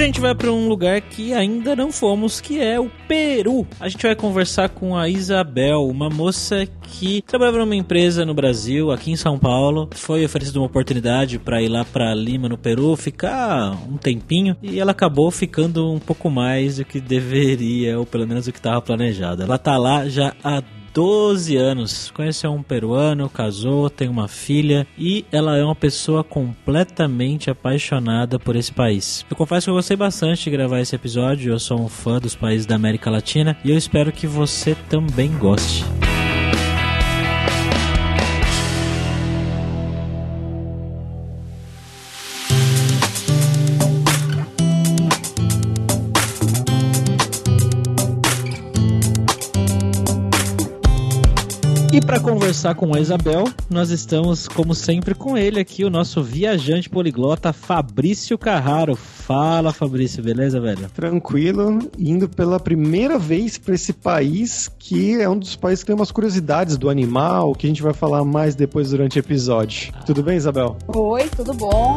E a gente vai para um lugar que ainda não fomos, que é o Peru. A gente vai conversar com a Isabel, uma moça que trabalhava numa empresa no Brasil, aqui em São Paulo. Foi oferecida uma oportunidade para ir lá para Lima, no Peru, ficar um tempinho e ela acabou ficando um pouco mais do que deveria, ou pelo menos do que estava planejado. Ela tá lá já há 12 anos. Conheceu um peruano, casou, tem uma filha e ela é uma pessoa completamente apaixonada por esse país. Eu confesso que eu gostei bastante de gravar esse episódio. Eu sou um fã dos países da América Latina e eu espero que você também goste. E para conversar com a Isabel, nós estamos, como sempre, com ele aqui, o nosso viajante poliglota Fabrício Carraro. Fala, Fabrício, beleza, velho? Tranquilo, indo pela primeira vez para esse país que é um dos países que tem umas curiosidades do animal, que a gente vai falar mais depois durante o episódio. Tudo bem, Isabel? Oi, tudo bom?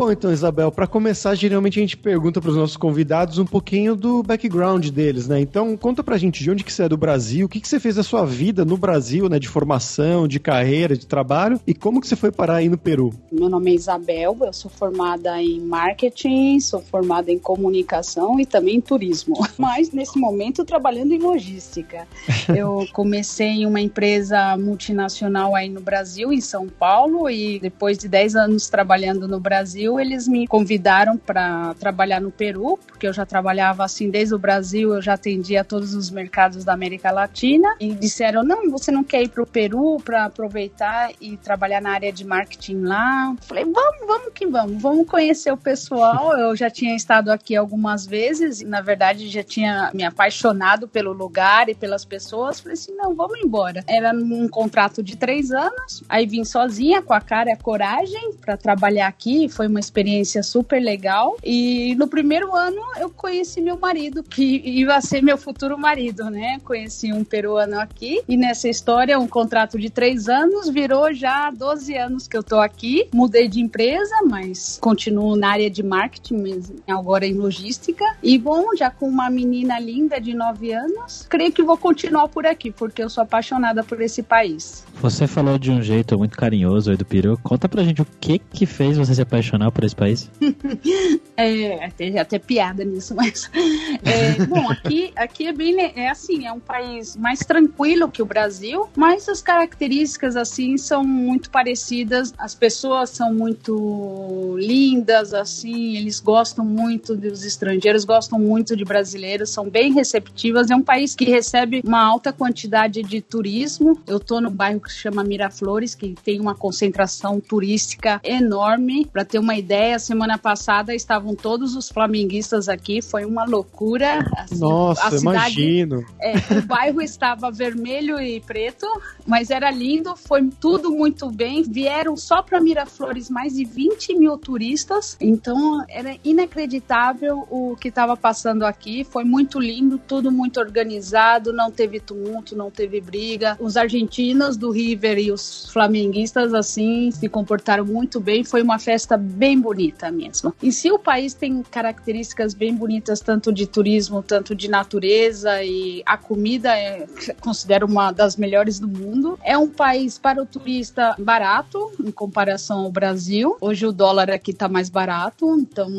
Bom, então, Isabel, para começar, geralmente a gente pergunta para os nossos convidados um pouquinho do background deles, né? Então, conta pra gente de onde que você é do Brasil, o que que você fez da sua vida no Brasil, né? De formação, de carreira, de trabalho, e como que você foi parar aí no Peru? Meu nome é Isabel, eu sou formada em marketing, sou formada em comunicação e também em turismo. Mas, nesse momento, trabalhando em logística. Eu comecei em uma empresa multinacional aí no Brasil, em São Paulo, e depois de 10 anos trabalhando no Brasil, eles me convidaram para trabalhar no Peru, porque eu já trabalhava assim desde o Brasil, eu já atendia todos os mercados da América Latina e disseram: "Não, você não quer ir para o Peru para aproveitar e trabalhar na área de marketing lá?" Falei: "Vamos, vamos que vamos. Vamos conhecer o pessoal. Eu já tinha estado aqui algumas vezes e na verdade já tinha me apaixonado pelo lugar e pelas pessoas. Falei assim: "Não, vamos embora." Era um contrato de três anos. Aí vim sozinha com a cara e a coragem para trabalhar aqui. Foi uma experiência super legal. E no primeiro ano eu conheci meu marido, que ia ser meu futuro marido, né? Conheci um peruano aqui. E nessa história, um contrato de três anos virou já 12 anos que eu tô aqui. Mudei de empresa, mas continuo na área de marketing, agora em logística. E bom, já com uma menina linda de 9 anos, creio que vou continuar por aqui, porque eu sou apaixonada por esse país. Você falou de um jeito muito carinhoso aí do Peru. Conta pra gente o que que fez você se apaixonar por esse país? é, tem até piada nisso, mas. É, bom, aqui, aqui é bem. É assim, é um país mais tranquilo que o Brasil, mas as características, assim, são muito parecidas. As pessoas são muito lindas, assim, eles gostam muito dos estrangeiros, gostam muito de brasileiros, são bem receptivas. É um país que recebe uma alta quantidade de turismo. Eu tô no bairro que se chama Miraflores, que tem uma concentração turística enorme. Para ter uma ideia, semana passada estavam todos os flamenguistas aqui, foi uma loucura. Assim, Nossa, a cidade, imagino. É, o bairro estava vermelho e preto, mas era lindo, foi tudo muito bem. Vieram só para Miraflores mais de 20 mil turistas, então era inacreditável o que estava passando aqui. Foi muito lindo, tudo muito organizado, não teve tumulto, não teve briga. Os argentinos do River e os flamenguistas, assim, se comportaram muito bem. Foi uma festa bem bonita mesmo. Em si, o país tem características bem bonitas, tanto de turismo, tanto de natureza, e a comida é, considero uma das melhores do mundo. É um país para o turista barato, em comparação ao Brasil. Hoje o dólar aqui está mais barato, então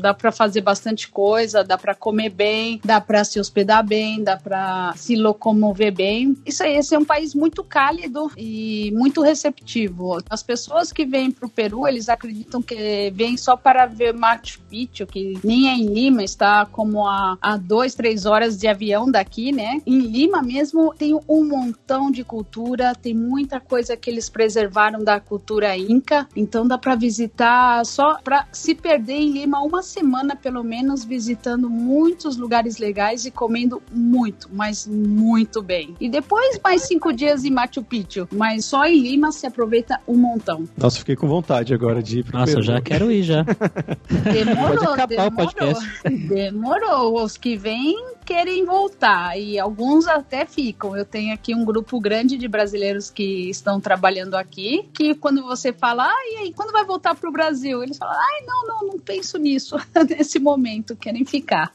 dá para fazer bastante coisa, dá para comer bem, dá para se hospedar bem, dá para se locomover bem. Isso aí, esse é um país muito cálido e muito receptivo. As pessoas que vêm para o Peru, eles acreditam que vêm só para ver Machu Picchu, que nem é em Lima, está como a, a dois, três horas de avião daqui, né? Em Lima mesmo tem um montão de cultura, tem muita coisa que eles preservaram da cultura inca, então dá para visitar só para se perder em Lima uma semana pelo menos visitando muitos lugares legais e comendo muito, mas muito bem. E depois mais cinco dias em Machu Picchu, mas só em Lima se aproveita um montão. Nossa, fiquei com vontade agora de ir pro Nossa, Peru. já quero ir já. Demorou, Pode acabar demorou. o podcast. Demorou. Os que vêm querem voltar e alguns até ficam. Eu tenho aqui um grupo grande de brasileiros que estão trabalhando aqui, que quando você fala, ah, e aí, quando vai voltar pro Brasil? Eles falam, ai, não, não, não penso nisso nesse momento, querem ficar.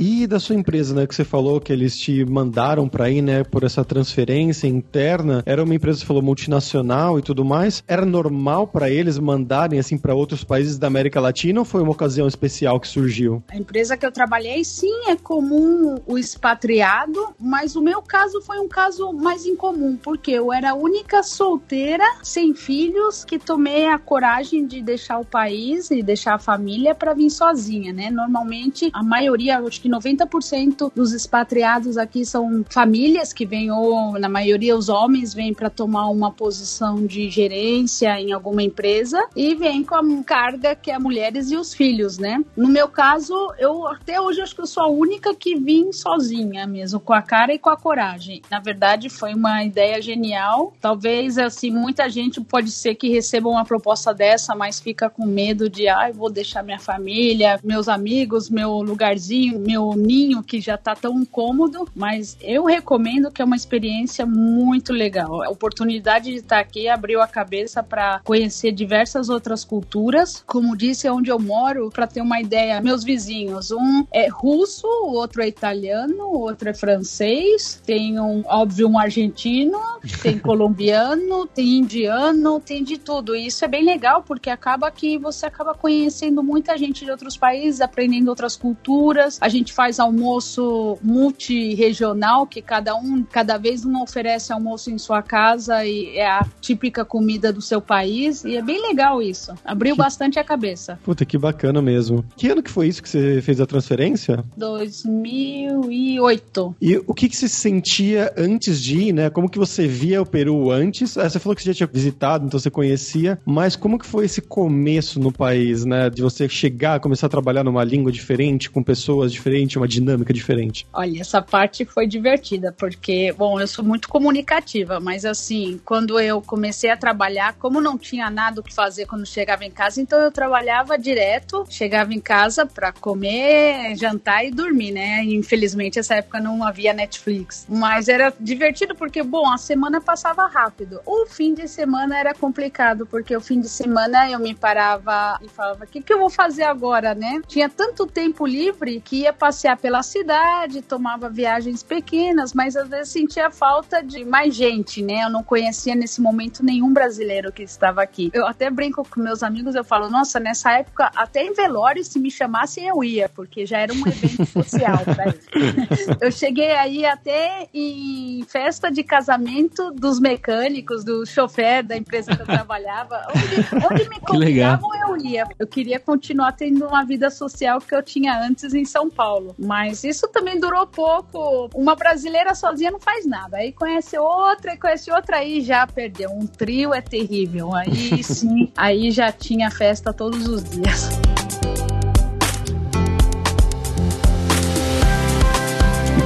E da sua empresa, né, que você falou que eles te mandaram para ir, né, por essa transferência interna, era uma empresa, você falou, multinacional e tudo mais. Era normal para eles mandarem assim para outros países da América Latina ou foi uma ocasião especial que surgiu? A empresa que eu trabalhei, sim, é comum o expatriado, mas o meu caso foi um caso mais incomum, porque eu era a única solteira, sem filhos, que tomei a coragem de deixar o país e deixar a família para vir sozinha, né? Normalmente, a maioria, acho que 90% dos expatriados aqui são famílias que vêm, ou na maioria os homens vêm para tomar uma posição de gerência em alguma empresa e vêm com a carga que é mulheres e os filhos, né? No meu caso, eu até hoje acho que eu sou a única que vim sozinha mesmo, com a cara e com a coragem. Na verdade, foi uma ideia genial. Talvez, assim, muita gente pode ser que receba uma proposta dessa, mas fica com medo de, ai, ah, vou deixar minha família, meus amigos, meu lugarzinho, meu ninho que já tá tão cômodo, mas eu recomendo que é uma experiência muito legal. A oportunidade de estar aqui abriu a cabeça para conhecer diversas outras culturas. Como disse, é onde eu moro, para ter uma ideia, meus vizinhos, um é russo, o outro é italiano, o outro é francês, tem um, óbvio, um argentino, tem colombiano, tem indiano, tem de tudo. E isso é bem legal porque acaba que você acaba conhecendo muita gente de outros países, aprendendo outras culturas. A gente faz almoço multi-regional, que cada um, cada vez um oferece almoço em sua casa e é a típica comida do seu país. E é bem legal isso. Abriu Que- bastante a cabeça. Puta, que bacana mesmo. Que ano que foi isso que você fez a transferência? 2008. E o que, que você sentia antes de ir, né? Como que você via o Peru antes? Ah, Você falou que você já tinha visitado, então você conhecia, mas como que foi esse começo no país, né? De você chegar, começar a trabalhar numa língua diferente, com pessoas diferentes, uma dinâmica diferente. Olha, essa parte foi divertida, porque, bom, eu sou muito comunicativa, mas assim, quando eu comecei a trabalhar, como não tinha nada o que fazer quando chegava em casa, então eu trabalhava direto, chegava em casa para comer, jantar e dormir, né? Infelizmente, essa época não havia Netflix. Mas era divertido porque, bom, a semana passava rápido. O fim de semana era complicado, porque o fim de semana eu me parava e falava: o que, que eu vou fazer agora, né? Tinha tanto tempo livre que ia passear pela cidade, tomava viagens pequenas, mas às vezes sentia falta de mais gente, né? Eu não conhecia nesse momento nenhum brasileiro que estava aqui. Eu até brinco com meus amigos, eu falo, nossa, nessa época, até em velório, se me chamassem, eu ia, porque já era um evento social pra eles. Eu cheguei aí até em festa de casamento dos mecânicos, do chofer da empresa que eu trabalhava. Onde, onde me convidavam, eu ia. Eu queria continuar tendo uma vida social que eu tinha antes em São Paulo. Mas isso também durou pouco. Uma brasileira sozinha não faz nada. Aí conhece outra, e conhece outra, aí já perdeu. Um trio é terrível. Aí sim, aí já tinha festa todos os dias.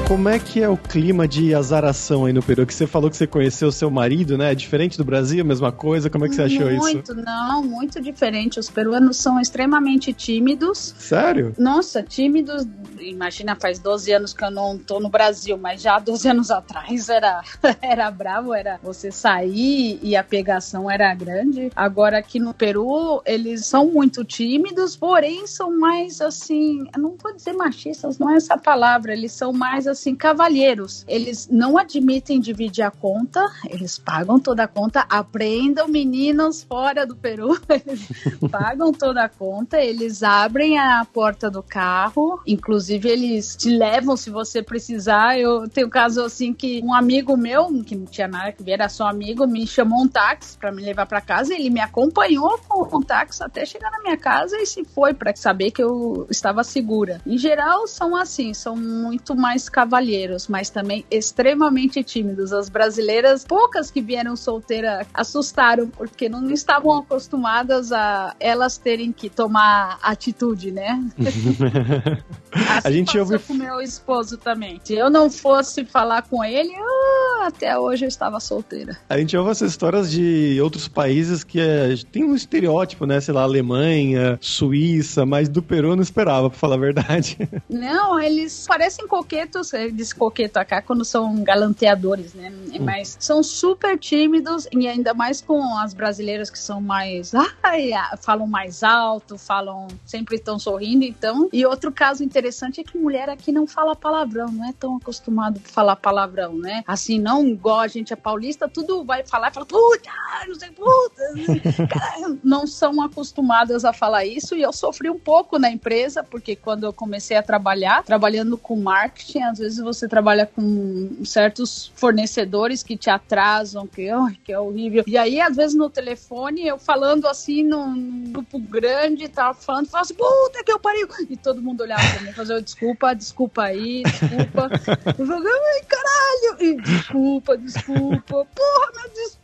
Como é que é o clima de azaração aí no Peru? Que você falou que você conheceu seu marido, né? É diferente do Brasil, mesma coisa? Como é que você achou muito, isso? Muito, não, muito diferente. Os peruanos são extremamente tímidos. Sério? Nossa, tímidos. Imagina, faz 12 anos que eu não tô no Brasil, mas já 12 anos atrás era, era bravo, era você sair e a pegação era grande. Agora aqui no Peru, eles são muito tímidos, porém são mais assim, não vou dizer machistas, não é essa palavra, eles são mais assim, cavalheiros. Eles não admitem dividir a conta, eles pagam toda a conta, aprendam meninos fora do Peru, eles pagam toda a conta, eles abrem a porta do carro, inclusive eles te levam se você precisar. Eu tenho um caso assim que um amigo meu, que não tinha nada que ver, era só amigo, me chamou um táxi para me levar para casa, ele me acompanhou com o táxi até chegar na minha casa e se foi para saber que eu estava segura. Em geral são assim, são muito mais cavalheiros, mas também extremamente tímidos. As brasileiras, poucas que vieram solteira, assustaram porque não estavam acostumadas a elas terem que tomar atitude, né? assim a gente ouve com meu esposo também. Se eu não fosse falar com ele, eu, até hoje eu estava solteira. A gente ouve essas histórias de outros países que é, tem um estereótipo, né? Sei lá, Alemanha, Suíça, mas do Peru eu não esperava, pra falar a verdade. Não, eles parecem coquetos, eles coqueto acá quando são galanteadores, né? Hum. Mas são super tímidos e ainda mais com as brasileiras que são mais. Ai, falam mais alto, falam. sempre estão sorrindo, então. E outro caso interessante é que mulher aqui não fala palavrão, não é tão acostumado a falar palavrão, né? Assim, não igual a gente é paulista, tudo vai falar e fala, puta, não sei, puta. Cara, não são acostumadas a falar isso e eu sofri um pouco na empresa, porque quando eu comecei a trabalhar, trabalhando com marketing, às vezes você trabalha com certos fornecedores que te atrasam, que, oh, que é horrível. E aí, às vezes, no telefone, eu falando assim num grupo grande, tava falando, falava assim, puta que eu pariu! E todo mundo olhava pra mim, fazia, desculpa, desculpa aí, desculpa. eu falava, ai, caralho! E, desculpa, desculpa. Porra, meu desculpa,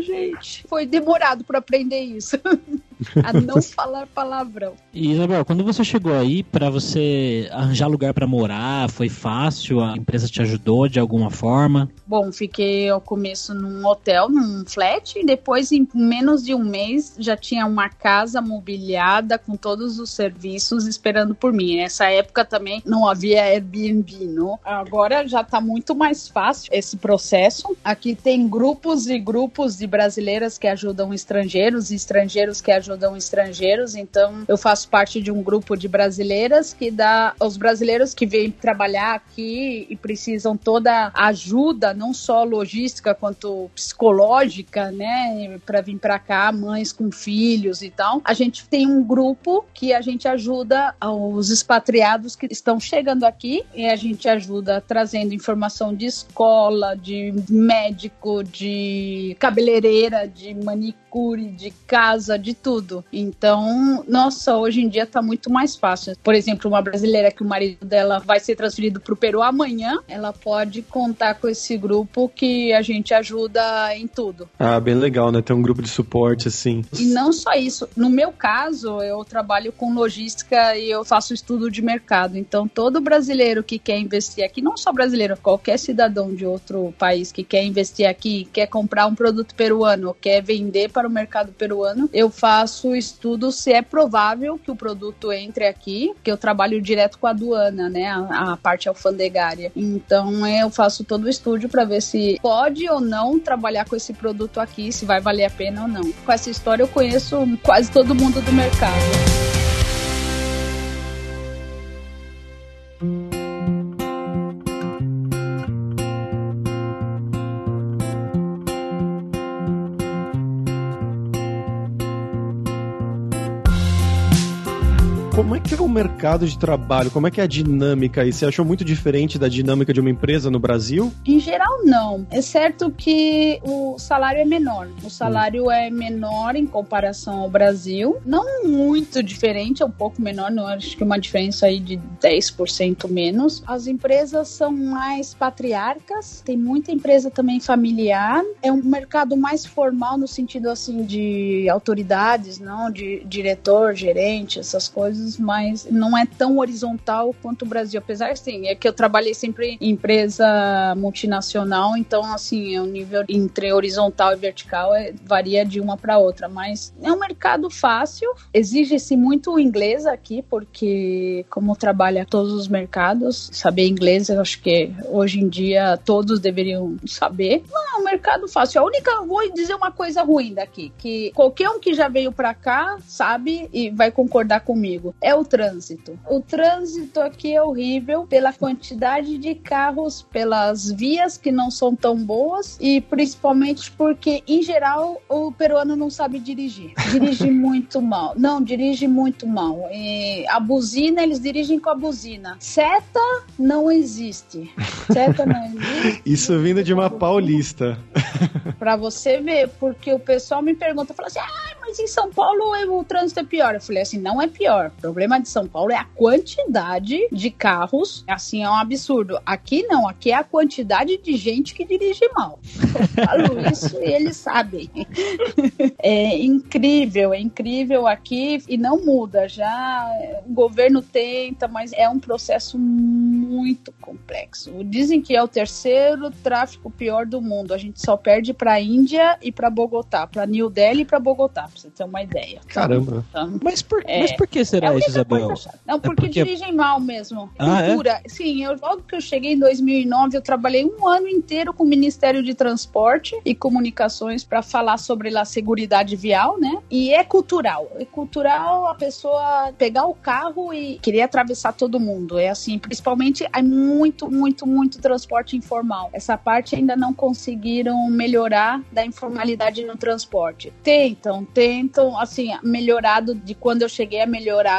gente. Foi demorado para aprender isso. a não falar palavrão. E Isabel, quando você chegou aí para você arranjar lugar para morar, foi fácil? A empresa te ajudou de alguma forma? Bom, fiquei ao começo num hotel, num flat, e depois em menos de um mês já tinha uma casa mobiliada com todos os serviços esperando por mim. Nessa época também não havia Airbnb, não? Agora já tá muito mais fácil esse processo. Aqui tem grupos e grupos de brasileiras que ajudam estrangeiros e estrangeiros que ajudam ajudam estrangeiros. Então, eu faço parte de um grupo de brasileiras que dá aos brasileiros que vêm trabalhar aqui e precisam toda a ajuda, não só logística quanto psicológica, né, para vir para cá, mães com filhos e tal. A gente tem um grupo que a gente ajuda os expatriados que estão chegando aqui e a gente ajuda trazendo informação de escola, de médico, de cabeleireira, de manicure, de casa, de tudo tudo. Então, nossa, hoje em dia tá muito mais fácil. Por exemplo, uma brasileira que o marido dela vai ser transferido pro Peru amanhã, ela pode contar com esse grupo que a gente ajuda em tudo. Ah, bem legal, né? Ter um grupo de suporte assim. E não só isso. No meu caso, eu trabalho com logística e eu faço estudo de mercado. Então, todo brasileiro que quer investir aqui, não só brasileiro, qualquer cidadão de outro país que quer investir aqui, quer comprar um produto peruano, quer vender para o mercado peruano, eu faço estudo se é provável que o produto entre aqui, que eu trabalho direto com a aduana, né, a, a parte alfandegária. Então eu faço todo o estúdio para ver se pode ou não trabalhar com esse produto aqui, se vai valer a pena ou não. Com essa história eu conheço quase todo mundo do mercado. Como é que é o mercado de trabalho? Como é que é a dinâmica aí? Você achou muito diferente da dinâmica de uma empresa no Brasil? Em geral, não. É certo que o salário é menor. O salário hum. é menor em comparação ao Brasil. Não muito diferente, é um pouco menor, não acho que uma diferença aí de 10% menos. As empresas são mais patriarcas, tem muita empresa também familiar. É um mercado mais formal no sentido assim de autoridades, não de diretor, gerente, essas coisas mais mas não é tão horizontal quanto o Brasil. Apesar, assim, é que eu trabalhei sempre em empresa multinacional, então, assim, o nível entre horizontal e vertical é, varia de uma para outra. Mas é um mercado fácil, exige-se muito inglês aqui, porque, como trabalha todos os mercados, saber inglês, eu acho que hoje em dia todos deveriam saber. Não, é um mercado fácil. A única, vou dizer uma coisa ruim daqui, que qualquer um que já veio para cá sabe e vai concordar comigo, é o trânsito. O trânsito aqui é horrível pela quantidade de carros, pelas vias que não são tão boas e principalmente porque, em geral, o peruano não sabe dirigir. Dirige muito mal. Não, dirige muito mal. E a buzina, eles dirigem com a buzina. Seta não existe. Seta não existe. Isso vindo de uma paulista. Pra você ver, porque o pessoal me pergunta, fala assim, ah, mas em São Paulo o trânsito é pior. Eu falei assim, não é pior. O problema de São Paulo é a quantidade de carros. Assim, é um absurdo. Aqui não, aqui é a quantidade de gente que dirige mal. Eu falo isso e eles sabem. É incrível, é incrível aqui e não muda. Já o governo tenta, mas é um processo muito complexo. Dizem que é o terceiro tráfico pior do mundo. A gente só perde para a Índia e para Bogotá, para New Delhi e para Bogotá, pra você ter uma ideia. Caramba. Então, mas, por, é, mas por que será é Isabel? Não, porque, é porque, dirigem mal mesmo. Ah, é? Cultura. É? Sim, eu, logo que eu cheguei em 2009, eu trabalhei um ano inteiro com o Ministério de Transporte e Comunicações para falar sobre a segurança vial, né? E é cultural. É cultural a pessoa pegar o carro e querer atravessar todo mundo. É assim, principalmente é muito, muito, muito transporte informal. Essa parte ainda não conseguiram melhorar da informalidade no transporte. Tentam, tentam, assim, melhorado de quando eu cheguei é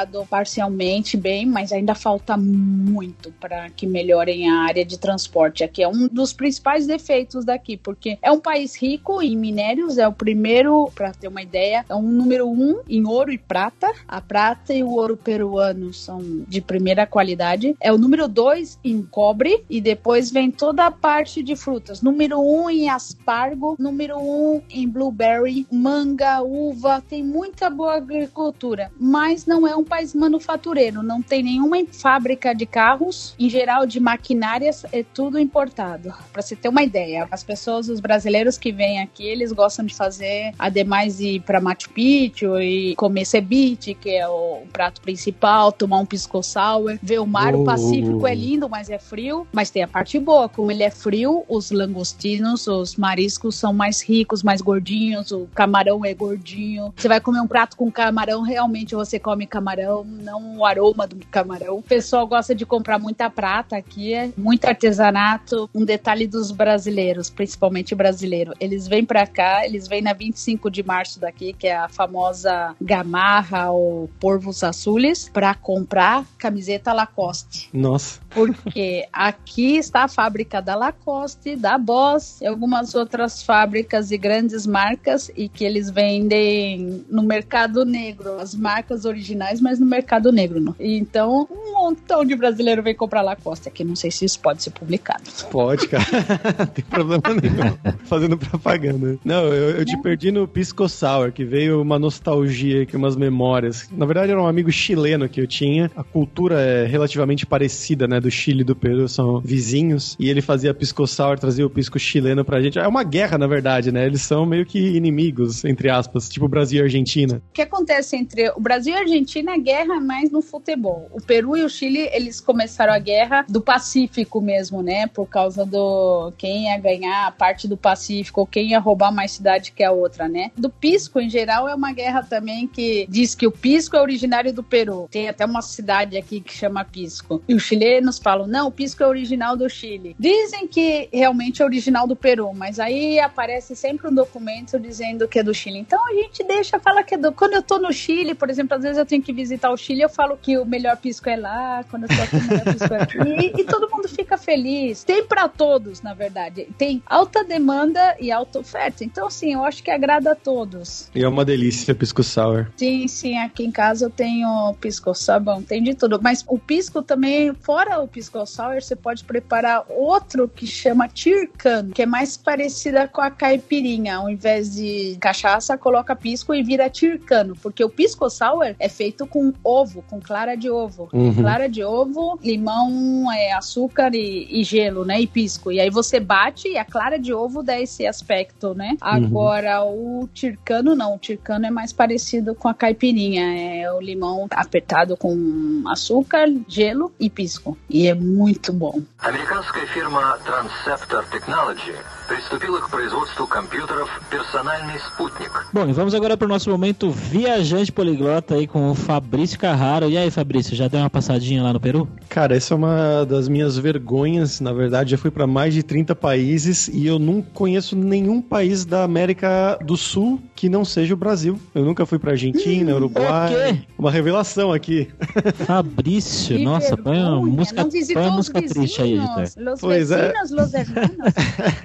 melhorado parcialmente bem, mas ainda falta muito para que melhorem a área de transporte. Aqui é um dos principais defeitos daqui, porque é um país rico em minérios, é o primeiro, para ter uma ideia, é um número um em ouro e prata. A prata e o ouro peruano são de primeira qualidade. É o número dois em cobre e depois vem toda a parte de frutas. Número um em aspargo, número um em blueberry, manga, uva, tem muita boa agricultura, mas não é um país manufatureiro, não tem nenhuma fábrica de carros, em geral de maquinárias, é tudo importado. Para você ter uma ideia, as pessoas, os brasileiros que vêm aqui, eles gostam de fazer, ademais de ir para Machu Picchu e comer ceviche, que é o prato principal, tomar um pisco sour, ver o mar, oh. o Pacífico é lindo, mas é frio, mas tem a parte boa, como ele é frio, os langostinos, os mariscos são mais ricos, mais gordinhos, o camarão é gordinho. Você vai comer um prato com camarão, realmente você come camarão, não o aroma do camarão. O pessoal gosta de comprar muita prata aqui, é muito artesanato. Um detalhe dos brasileiros, principalmente brasileiro, eles vêm para cá, eles vêm na 25 de março daqui, que é a famosa gamarra ou porvos azules, para comprar camiseta Lacoste. Nossa. Porque aqui está a fábrica da Lacoste, da Boss e algumas outras fábricas e grandes marcas e que eles vendem no mercado negro, as marcas originais, mas no mercado negro. Não? Então, um montão de brasileiro vem comprar Lacoste aqui. Não sei se isso pode ser publicado. Pode, cara. não tem problema nenhum. Fazendo propaganda. Não, eu, eu te perdi no Pisco Sour, que veio uma nostalgia aqui, umas memórias. Na verdade, era um amigo chileno que eu tinha. A cultura é relativamente parecida, né? Do Chile e do Peru, são vizinhos. E ele fazia Pisco Sour, trazia o pisco chileno pra gente. É uma guerra, na verdade, né? Eles são meio que inimigos, entre aspas, tipo Brasil e Argentina. O que acontece entre o Brasil e a Argentina é guerra mais no futebol. O Peru e o Chile, eles começaram a guerra do Pacífico mesmo, né? Por causa do quem ia ganhar a parte do Pacífico, ou quem ia roubar mais cidade que a outra, né? Do Pisco, em geral, é uma guerra também que diz que o Pisco é originário do Peru. Tem até uma cidade aqui que chama Pisco. E os chilenos falam, não, o Pisco é original do Chile. Dizem que realmente é original do Peru, mas aí aparece sempre um documento dizendo que é do Chile. Então a gente deixa, fala que é do. Quando eu tô no Chile, por exemplo, às vezes eu tenho que visitar o Chile, eu falo que o melhor pisco é lá, quando eu tô aqui, o melhor pisco é aqui. E, e todo mundo fica feliz. Tem para todos, na verdade. Tem alta demanda e alta oferta. Então, assim, eu acho que agrada a todos. E é uma delícia pisco sour. Sim, sim. Aqui em casa eu tenho pisco sour, bom, tem de tudo. Mas o pisco também, fora o pisco sour, você pode preparar outro que chama tircan, que é mais parecida com a caipirinha. Ao invés de cachaça, coloca pisco e vira tircano, porque o pisco sour é feito com ovo, com clara de ovo. Uhum. Clara de ovo, limão, é, açúcar e, e gelo, né? E pisco. E aí você bate e a clara de ovo dá esse aspecto, né? Agora o tircano não, o tircano é mais parecido com a caipirinha. É o limão apertado com açúcar, gelo e pisco E é muito bom. Американская фирма Transceptor Technology приступила к производству компьютеров «Персональный спутник». Bom, e vamos agora para o nosso momento viajante poliglota aí com o Fabrício Carraro. E aí, Fabrício, já deu uma passadinha lá no Peru? Cara, essa é uma das minhas vergonhas. Na verdade, já fui para mais de 30 países e eu não conheço nenhum país da América do Sul que não seja o Brasil. Eu nunca fui para Argentina, Uruguai. quê? Uma revelação aqui. Fabrício, Que nossa, põe uma vergonha, música, não põe visitou uma os música triste aí, editor. vizinhos, los Pois é. vecinos, los hermanos.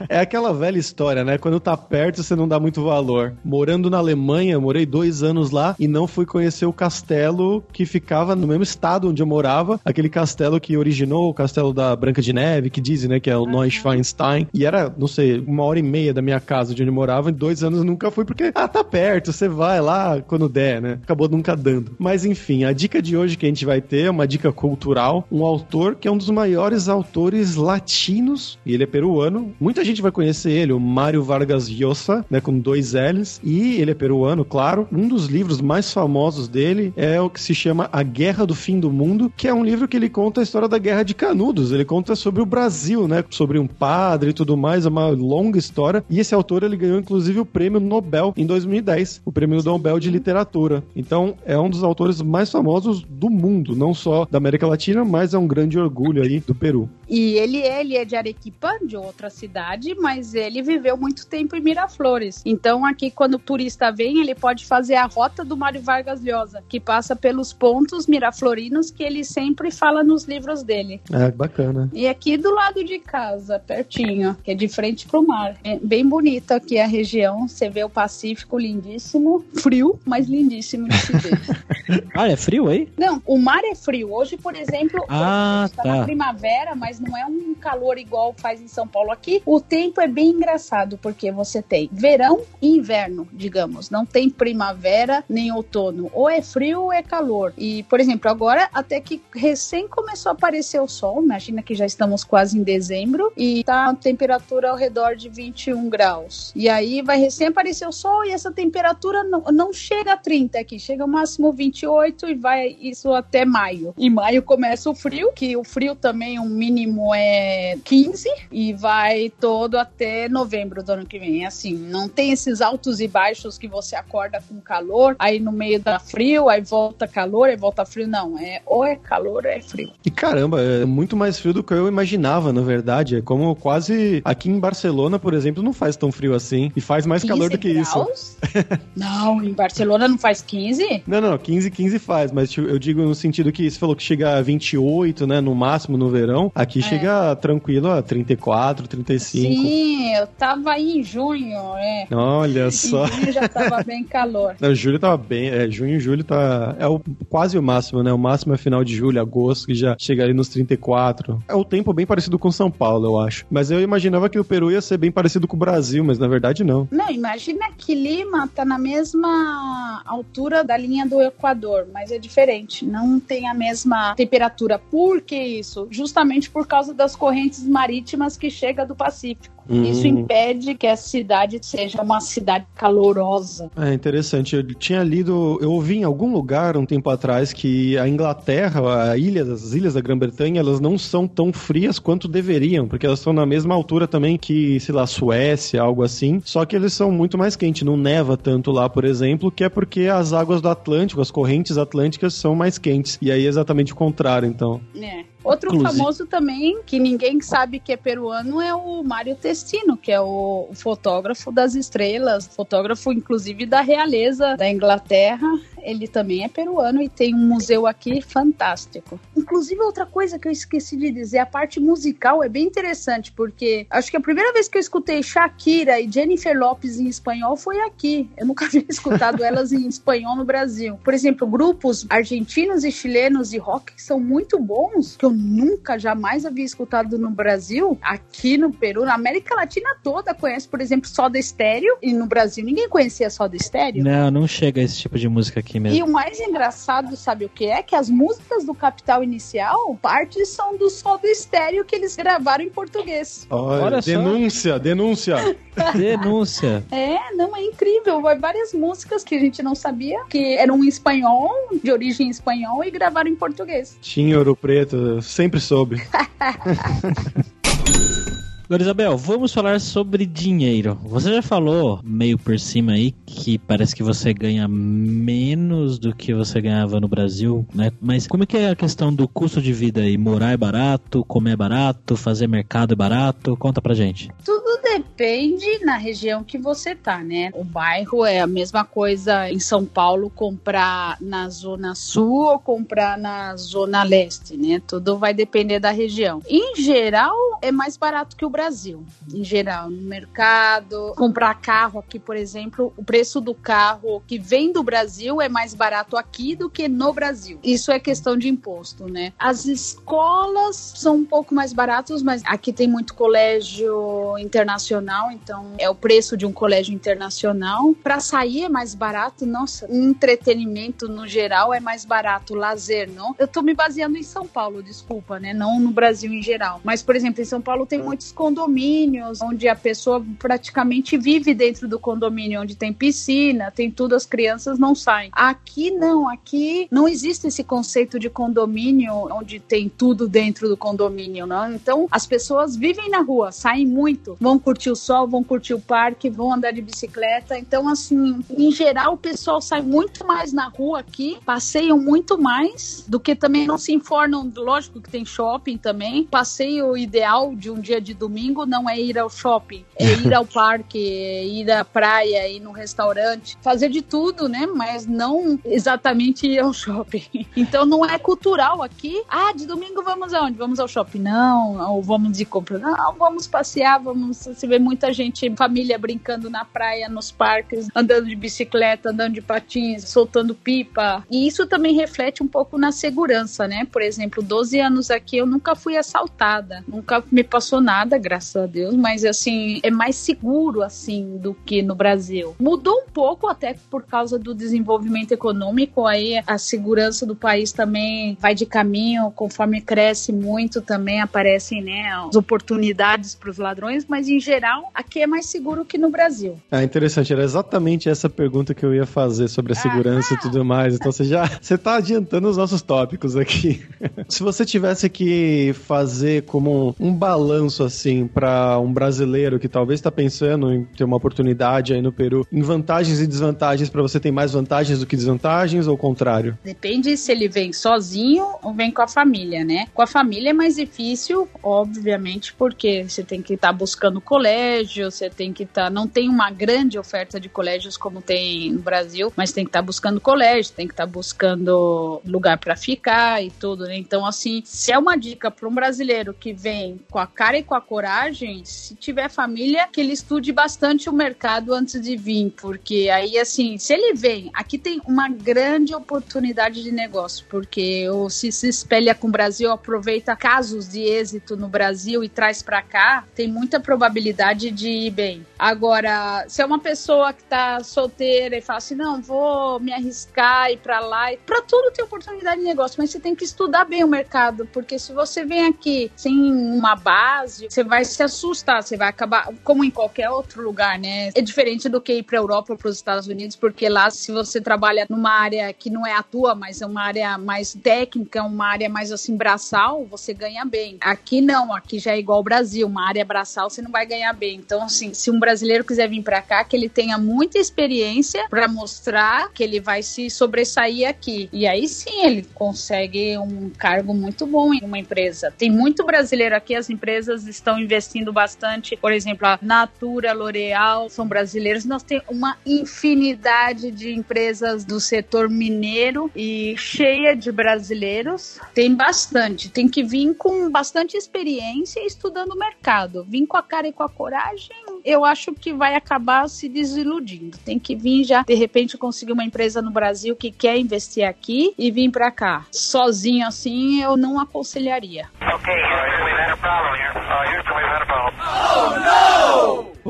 É aquela velha história, né? Quando tá perto, você não dá muito valor. Morando na Alemanha, morei dois anos lá e não fui conhecer o castelo que ficava no mesmo estado onde eu morava. Aquele castelo que originou o castelo da Branca de Neve, que dizem, né, que é o Neuschwanstein. E era, não sei, uma hora e meia da minha casa de onde eu morava. Em dois anos eu nunca fui porque, ah, tá perto, você vai lá quando der, né? Acabou nunca dando. Mas enfim, a dica de hoje que a gente vai ter é uma dica cultural. Um autor que é um dos maiores autores latinos, e ele é peruano. Muita gente vai conhecer ele, o Mário Vargas Llosa, né, com dois L's. E ele é peruano, claro. Um dos livros mais famosos dele é o que se chama A Guerra do Fim do Mundo, que é um livro que ele conta a história da Guerra de Canudos. Ele conta sobre o Brasil, né, sobre um padre e tudo mais, é uma longa história. E esse autor ele ganhou inclusive o prêmio Nobel em 2010, o prêmio Nobel de Literatura. Então, é um dos autores mais famosos do mundo, não só da América Latina, mas é um grande orgulho aí do Peru. E ele, ele é de Arequipa, de outra cidade, mas ele viveu muito tempo em Miraflores. Então, aqui, quando o turista vem, ele pode fazer a rota do Mário Vargas Llosa, que passa pelos pontos miraflorinos que ele sempre fala nos livros dele. É, bacana. E aqui do lado de casa, pertinho, que é de frente pro mar. É bem bonito aqui a região. Você vê o Pacífico lindíssimo, frio, mas lindíssimo de se ver. Ah, é frio aí? Não, o mar é frio. Hoje, por exemplo, Ah, a gente tá tá. na primavera, mas não é um calor igual faz em São Paulo aqui. O tempo é bem engraçado, porque você tem verão e inverno, digamos. Não tem primavera nem outono. Ou é frio ou é calor. E, por exemplo, agora até que recém começou a aparecer o sol, imagina que já estamos quase em dezembro, e tá a temperatura ao redor de 21 graus. E aí vai recém aparecer o sol e essa temperatura não, não chega a 30 aqui, chega ao máximo 28 e vai isso até maio. Em maio começa o frio, que o frio também, o mínimo é 15 e vai todo até novembro do ano que vem. Assim, não tem esses altos e baixos que você acorda com calor, aí no meio dá frio, aí volta calor, aí volta frio. Não, é ou é calor ou é frio. E caramba, é muito mais frio do que eu imaginava, na verdade. É como quase aqui em Barcelona, por exemplo, não faz tão frio assim. E faz mais calor do que isso. graus? não, em Barcelona não faz 15? Não, não, 15, 15 faz, mas tipo, eu digo no sentido que você falou que chega a 28, né, no máximo no verão. Aqui chega tranquilo a 34, 35. Sim, eu tava aí em junho, é. Olha só. Em junho já tava bem calor. Não, julho tava bem, é, junho e julho tá. É o, quase o máximo, né? O máximo é final de julho, agosto, que já chega ali nos 34. É o tempo bem parecido com São Paulo, eu acho. Mas eu imaginava que o Peru ia ser bem parecido com o Brasil, mas na verdade não. Não, imagina que Lima tá na mesma altura da linha do Equador, mas é diferente. Não tem a mesma temperatura. Por que isso? Justamente por causa das correntes marítimas que chega do Pacífico. Hum. Isso impede que a cidade seja uma cidade calorosa. É interessante. Eu tinha lido, eu ouvi em algum lugar um tempo atrás que a Inglaterra, a ilha, as ilhas da Grã-Bretanha, elas não são tão frias quanto deveriam, porque elas estão na mesma altura também que, sei lá, Suécia, algo assim. Só que eles são muito mais quentes. Não neva tanto lá, por exemplo, que é porque as águas do Atlântico, as correntes atlânticas são mais quentes. E aí é exatamente o contrário, então. É. Outro Inclusive- famoso também, que ninguém sabe que é peruano, é o Mário Que é o fotógrafo das estrelas, fotógrafo inclusive da realeza da Inglaterra. Ele também é peruano e tem um museu aqui fantástico. Inclusive, outra coisa que eu esqueci de dizer, a parte musical é bem interessante, porque acho que a primeira vez que eu escutei Shakira e Jennifer Lopez em espanhol foi aqui. Eu nunca havia escutado elas em espanhol no Brasil. Por exemplo, grupos argentinos e chilenos de rock que são muito bons, que eu nunca, jamais havia escutado no Brasil, aqui no Peru, na América Latina toda conhece, por exemplo, Soda Stereo, e no Brasil ninguém conhecia Soda Stereo. Não, não chega esse tipo de música aqui mesmo. E o mais engraçado, sabe o que é? Que as músicas do Capital Inicial, parte são do Soda Stereo que eles gravaram em português. Olha, Olha só. denúncia, denúncia. Denúncia. É, não, é incrível. Várias músicas que a gente não sabia, que eram em espanhol, de origem espanhol, e gravaram em português. Tinha Ouro Preto, sempre soube. Agora, Isabel, vamos falar sobre dinheiro. Você já falou, meio por cima aí, que parece que você ganha menos do que você ganhava no Brasil, né? Mas como é que é a questão do custo de vida aí? Morar é barato, comer é barato, fazer mercado é barato? Conta pra gente. Tudo depende na região que você tá, né? O bairro é a mesma coisa em São Paulo comprar na zona sul ou comprar na zona leste, né? Tudo vai depender da região. Em geral, é mais barato que o Brasil. Em geral, no mercado, comprar carro aqui, por exemplo, o preço do carro que vem do Brasil é mais barato aqui do que no Brasil. Isso é questão de imposto, né? As escolas são um pouco mais baratas, mas aqui tem muito colégio internacional, então é o preço de um colégio internacional. Para sair é mais barato, nossa, entretenimento no geral é mais barato, lazer, não? Eu tô me baseando em São Paulo, desculpa, né? Não no Brasil em geral. Mas, por exemplo, em São Paulo tem muitos condomínios onde a pessoa praticamente vive dentro do condomínio, onde tem piscina, tem tudo, as crianças não saem. Aqui não, aqui não existe esse conceito de condomínio onde tem tudo dentro do condomínio, não? Então, as pessoas vivem na rua, saem muito, vão curtir o sol, vão curtir o parque, vão andar de bicicleta. Então, assim, em geral, o pessoal sai muito mais na rua aqui, passeiam muito mais do que também não se informam. Lógico que tem shopping também. Passeio ideal de um dia de domingo não é ir ao shopping, é ir ao parque, é ir à praia, ir no restaurante, fazer de tudo, né? Mas não exatamente ir ao shopping. Então não é cultural aqui. Ah, de domingo vamos aonde? Vamos ao shopping? Não. Ou vamos de compra? Não, vamos passear, vamos. Você vê muita gente, família brincando na praia, nos parques, andando de bicicleta, andando de patins, soltando pipa. E isso também reflete um pouco na segurança, né? Por exemplo, 12 anos aqui eu nunca fui assaltada, nunca me passou nada, graças a Deus, mas assim, é mais seguro assim do que no Brasil. Mudou um pouco até por causa do desenvolvimento econômico, aí a segurança do país também vai de caminho, conforme cresce muito também aparecem, né, as oportunidades para os ladrões, mas em geral aqui é mais seguro que no Brasil. Ah, interessante. Era exatamente essa pergunta que eu ia fazer sobre a segurança e tudo mais. Então você já você tá adiantando os nossos tópicos aqui. Se você tivesse que fazer como um, balanço assim para um brasileiro que talvez está pensando em ter uma oportunidade aí no Peru, em vantagens e desvantagens para você tem mais vantagens do que desvantagens ou o contrário? Depende se ele vem sozinho ou vem com a família, né? Com a família é mais difícil, obviamente, porque você tem que estar tá buscando colégio, você tem que estar. Tá... Não tem uma grande oferta de colégios como tem no Brasil, mas tem que estar tá buscando colégio, tem que estar buscando lugar para ficar e tudo, né? Então, assim, se é uma dica para um brasileiro que vem com a cara e com a coragem, se tiver família, que ele estude bastante o mercado antes de vir, porque aí, assim, se ele vem, aqui tem uma grande oportunidade de negócio, porque ou se se espelha com o Brasil, aproveita casos de êxito no Brasil e traz para cá, tem muita probabilidade de ir bem. Agora, se é uma pessoa que tá solteira e fala assim, não, vou me arriscar e para lá, para tudo tem oportunidade de negócio, mas você tem que estudar bem o mercado, porque se você vem aqui sem uma base, você vai se assustar, você vai acabar como em qualquer outro lugar, né? É diferente do que ir para Europa ou para os Estados Unidos, porque lá se você trabalha numa área que não é a tua, mas é uma área mais técnica, uma área mais assim braçal, você ganha bem. Aqui não, aqui já é igual ao Brasil, uma área braçal você não vai ganhar bem. Então assim, se um brasileiro quiser vir para cá, que ele tenha muita experiência para mostrar que ele vai se sobressair aqui. E aí sim ele consegue um cargo muito bom em uma empresa. Tem muito brasileiro aqui, as empresas estão investindo bastante. Por exemplo, a Natura, L'Oreal são brasileiros. Nós temos uma infinidade de empresas do setor mineiro e cheia de brasileiros. Tem bastante. Tem que vir com bastante experiência estudando o mercado. Vir com a cara e com a coragem, eu acho que vai acabar se desiludindo. Tem que vir já, de repente, conseguir uma empresa no Brasil que quer investir aqui e vir para cá. Sozinho assim, eu não aconselharia.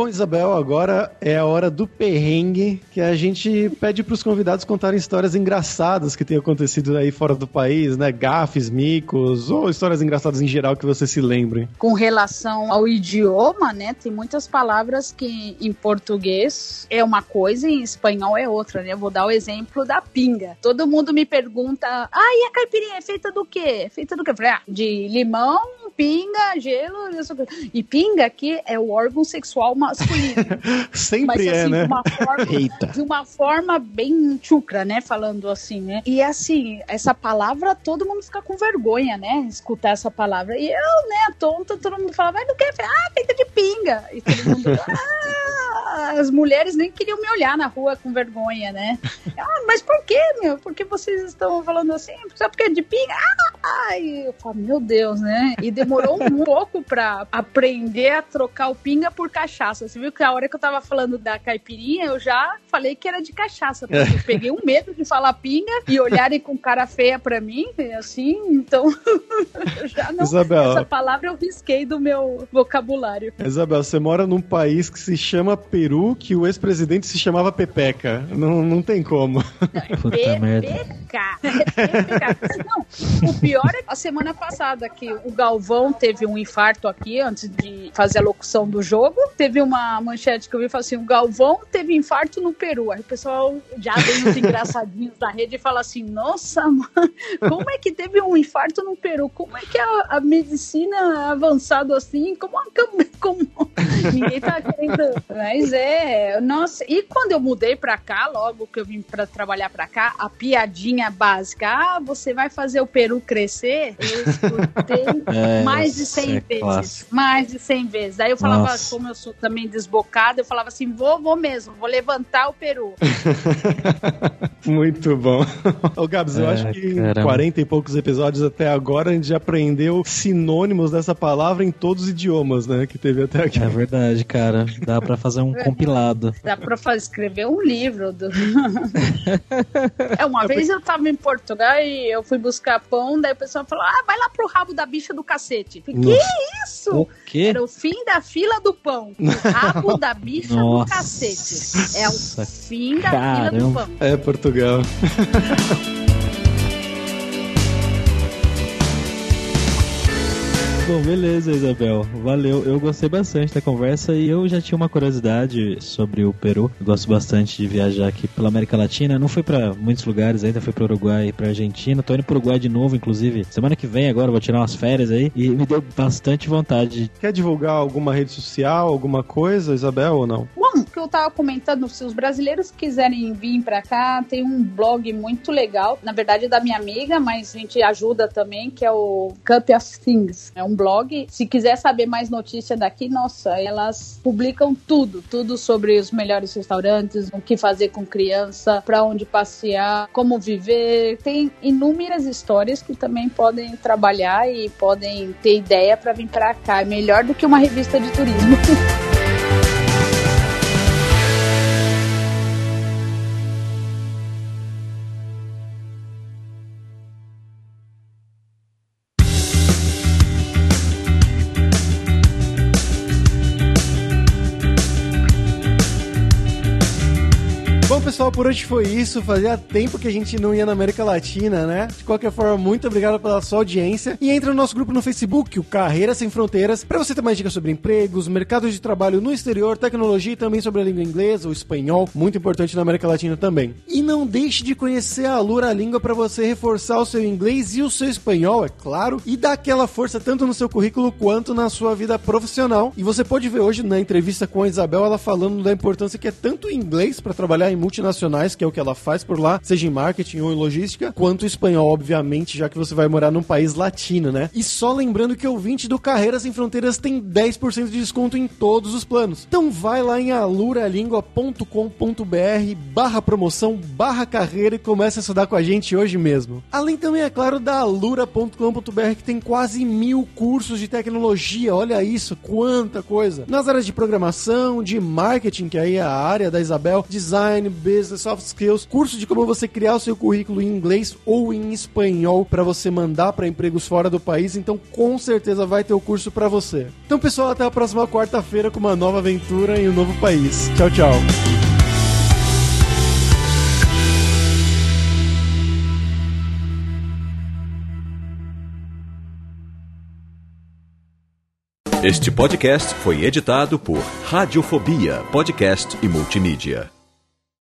Bom, Isabel, agora é a hora do perrengue, que a gente pede pros convidados contarem histórias engraçadas que tenham acontecido aí fora do país, né? Gafes, micos, ou histórias engraçadas em geral que você se lembre. Com relação ao idioma, né? Tem muitas palavras que em português é uma coisa e em espanhol é outra, né? Eu vou dar o exemplo da pinga. Todo mundo me pergunta, ah, e a caipirinha é feita do quê? Feita do quê? Eu falei, ah, de limão, pinga, gelo, coisa. E pinga aqui é o órgão sexual masculino. Sempre Mas é, assim, né? de uma forma, Eita. de uma forma bem chucra, né? Falando assim, né? E assim, essa palavra, todo mundo fica com vergonha, né? Escutar essa palavra. E eu, né, tonta, todo mundo fala, mas não quer? Ah, feita de pinga. E todo mundo, ah, as mulheres nem queriam me olhar na rua com vergonha, né? Ah, mas por que, meu? Por que vocês estão falando assim? Só porque é de pinga? Ah, ai, eu falo, meu Deus, né? E demorou um pouco pra aprender a trocar o pinga por cachaça. Você viu que a hora que eu tava falando da caipirinha, eu já falei que era de cachaça. Porque eu peguei um medo de falar pinga e olharem com cara feia pra mim, assim, então eu já não. Isabel. Essa palavra eu risquei do meu vocabulário. Isabel, você mora num país que se chama Peru, que o ex-presidente se chamava Pepeca. Não, não tem como. Puta merda. PPK. Não, o pior é que a semana passada que o Galvão teve um infarto aqui antes de fazer a locução do jogo. Teve uma manchete que eu vi falou assim: o Galvão teve infarto no Peru. Aí o pessoal já vem uns engraçadinhos na rede e fala assim: nossa, mano, como é que teve um infarto no Peru? Como é que a, a medicina avançado assim? Como, a como ninguém tá querendo. Mas é, nossa. E quando eu mudei pra cá, logo que eu vim pra trabalhar pra cá, a piadinha básica: ah, você vai fazer o Peru crescer? Eu escutei É, mais de essa 100 é vezes. clássica. Mais de 100 vezes. Aí eu falava, Nossa. como eu sou também desbocada, eu falava assim: vou, vou mesmo, vou levantar o Peru. Muito bom. Ô, Gabs, eu É, acho que em caramba. 40 e poucos episódios até agora a gente já aprendeu sinônimos dessa palavra em todos os idiomas, né? Que teve até aqui. É verdade, cara. Dá pra fazer um compilado. Dá pra fazer, escrever um livro. Do... é, uma vez eu tava em Portugal e eu fui buscar pão, daí o pessoal falou: ah, vai lá pro rabo da bicha do cacete. Nossa. que isso? O quê? Era o fim da fila do pão. O rabo da bicha do Nossa. cacete. É o fim da fila Caramba. do pão. É, Portugal. Bom, beleza, Isabel. Valeu. Eu gostei bastante da conversa e eu já tinha uma curiosidade sobre o Peru. Eu gosto bastante de viajar aqui pela América Latina. Não fui pra muitos lugares ainda, fui pro Uruguai e pra Argentina. Tô indo pro Uruguai de novo, inclusive. Semana que vem agora, vou tirar umas férias aí. E me deu bastante vontade. Quer divulgar alguma rede social, alguma coisa, Isabel, ou não? Bom, o que eu tava comentando, se os brasileiros quiserem vir pra cá, tem um blog muito legal, na verdade é da minha amiga, mas a gente ajuda também, que é o Cup of Things. É um blog. Se quiser saber mais notícia daqui, nossa, elas publicam tudo, tudo sobre os melhores restaurantes, o que fazer com criança, pra onde passear, como viver. Tem inúmeras histórias que também podem trabalhar e podem ter ideia pra vir pra cá. É melhor do que uma revista de turismo. por hoje foi isso. Fazia tempo que a gente não ia na América Latina, né? De qualquer forma, muito obrigado pela sua audiência. E entra no nosso grupo no Facebook, o Carreira Sem Fronteiras, para você ter mais dicas sobre empregos, mercados de trabalho no exterior, tecnologia e também sobre a língua inglesa, o espanhol, muito importante na América Latina também. E não deixe de conhecer a Lura Língua para você reforçar o seu inglês e o seu espanhol, é claro, e dar aquela força tanto no seu currículo quanto na sua vida profissional. E você pode ver hoje na entrevista com a Isabel ela falando da importância que é tanto o inglês para trabalhar em multinacionais internacionais, que é o que ela faz por lá, seja em marketing ou em logística, quanto espanhol, obviamente, já que você vai morar num país latino, né? E só lembrando que o 20 do Carreiras Sem Fronteiras tem 10% de desconto em todos os planos. Então vai lá em aluralingua.com.br barra promoção, barra carreira e começa a estudar com a gente hoje mesmo. Além também, é claro, da alura.com.br que tem quase mil cursos de tecnologia, olha isso, quanta coisa. Nas áreas de programação, de marketing, que aí é a área da Isabel, design, business, soft skills, curso de como você criar o seu currículo em inglês ou em espanhol para você mandar para empregos fora do país, então com certeza vai ter o curso para você. Então, pessoal, até a próxima quarta-feira com uma nova aventura em um novo país. Tchau, tchau. Este podcast foi editado por Radiofobia, podcast e multimídia.